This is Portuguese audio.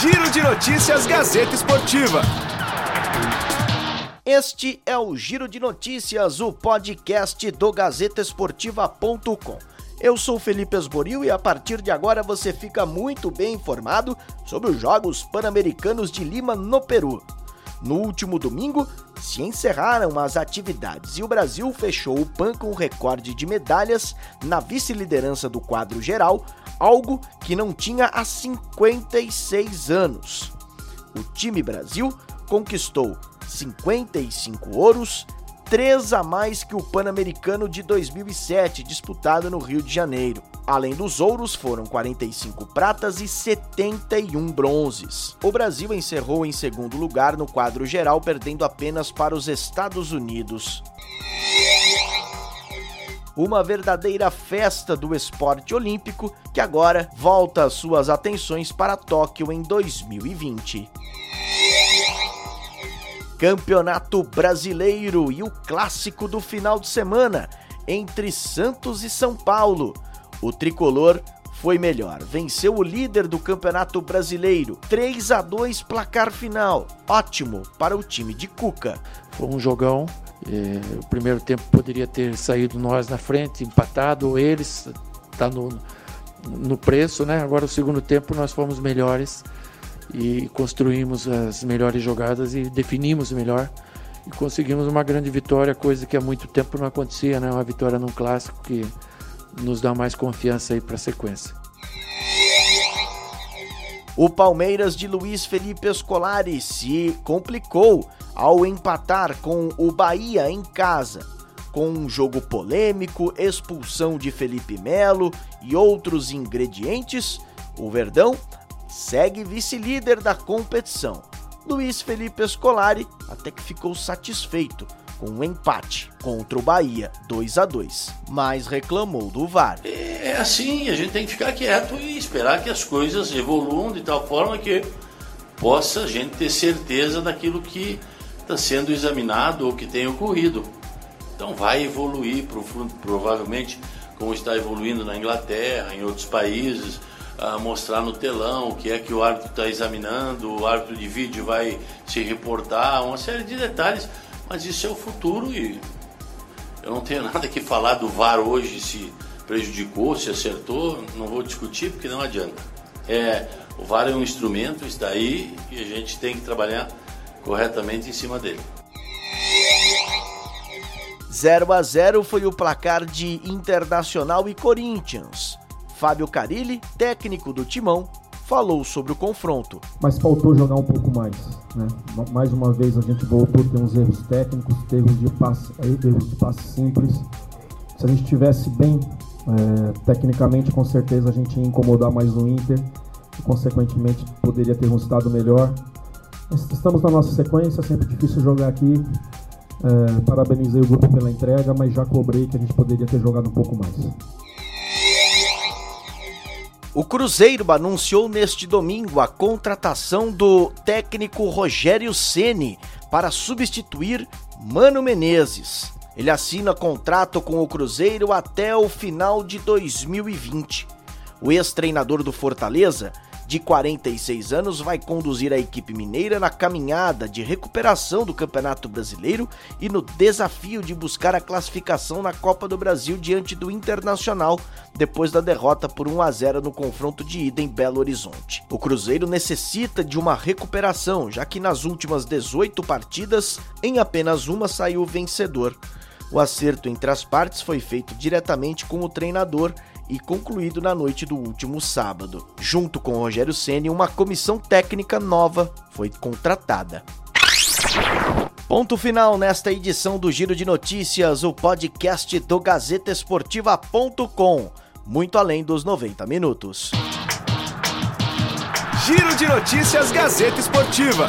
Giro de Notícias Gazeta Esportiva. Este é o Giro de Notícias, o podcast do GazetaEsportiva.com. Eu sou Felipe Esboril e a partir de agora você fica muito bem informado sobre os Jogos Pan-Americanos de Lima, no Peru. No último domingo, se encerraram as atividades e o Brasil fechou o PAN com recorde de medalhas na vice-liderança do quadro geral, algo que não tinha há 56 anos. O time Brasil conquistou 55 ouros, 3 a mais que o Pan-Americano de 2007, disputado no Rio de Janeiro. Além dos ouros, foram 45 pratas e 71 bronzes. O Brasil encerrou em segundo lugar no quadro geral, perdendo apenas para os Estados Unidos. Uma verdadeira festa do esporte olímpico que agora volta suas atenções para Tóquio em 2020. Campeonato Brasileiro e o clássico do final de semana entre Santos e São Paulo. O tricolor foi melhor, venceu o líder do Campeonato Brasileiro, 3 a 2 placar final. Ótimo para o time de Cuca. Foi um jogão. É, o primeiro tempo poderia ter saído nós na frente, empatado, ou eles, tá no, no preço, né? Agora o segundo tempo nós fomos melhores e construímos as melhores jogadas e definimos melhor e conseguimos uma grande vitória, coisa que há muito tempo não acontecia, né? Uma vitória num clássico que nos dá mais confiança aí para a sequência. O Palmeiras de Luiz Felipe Escolari se complicou ao empatar com o Bahia em casa. Com um jogo polêmico, expulsão de Felipe Melo e outros ingredientes, o Verdão segue vice-líder da competição. Luiz Felipe Scolari até que ficou satisfeito com um empate contra o Bahia 2 a 2, mas reclamou do VAR. É assim, a gente tem que ficar quieto e esperar que as coisas evoluam de tal forma que possa a gente ter certeza daquilo que está sendo examinado ou que tem ocorrido. Então vai evoluir provavelmente como está evoluindo na Inglaterra, em outros países mostrar no telão o que é que o árbitro está examinando, o árbitro de vídeo vai se reportar, uma série de detalhes, mas isso é o futuro e eu não tenho nada que falar do VAR hoje, se prejudicou, se acertou, não vou discutir porque não adianta. É, o VAR é um instrumento, está aí e a gente tem que trabalhar corretamente em cima dele. 0 a 0 foi o placar de Internacional e Corinthians. Fábio Carilli, técnico do Timão, falou sobre o confronto. Mas faltou jogar um pouco mais. Né? Mais uma vez a gente voltou a ter uns erros técnicos, erros de passe, erros de passe simples. Se a gente estivesse bem é, tecnicamente, com certeza a gente ia incomodar mais o Inter e, consequentemente, poderia ter um resultado melhor. Estamos na nossa sequência, sempre difícil jogar aqui. É, parabenizei o grupo pela entrega, mas já cobrei que a gente poderia ter jogado um pouco mais. O Cruzeiro anunciou neste domingo a contratação do técnico Rogério Ceni para substituir Mano Menezes. Ele assina contrato com o Cruzeiro até o final de 2020. O ex-treinador do Fortaleza de 46 anos, vai conduzir a equipe mineira na caminhada de recuperação do Campeonato Brasileiro e no desafio de buscar a classificação na Copa do Brasil diante do Internacional, depois da derrota por 1 a 0 no confronto de ida em Belo Horizonte. O Cruzeiro necessita de uma recuperação, já que nas últimas 18 partidas, em apenas uma saiu vencedor. O acerto entre as partes foi feito diretamente com o treinador e concluído na noite do último sábado. Junto com Rogério Ceni, uma comissão técnica nova foi contratada. Ponto final nesta edição do Giro de Notícias, o podcast do GazetaEsportiva.com, muito além dos 90 minutos. Giro de Notícias Gazeta Esportiva.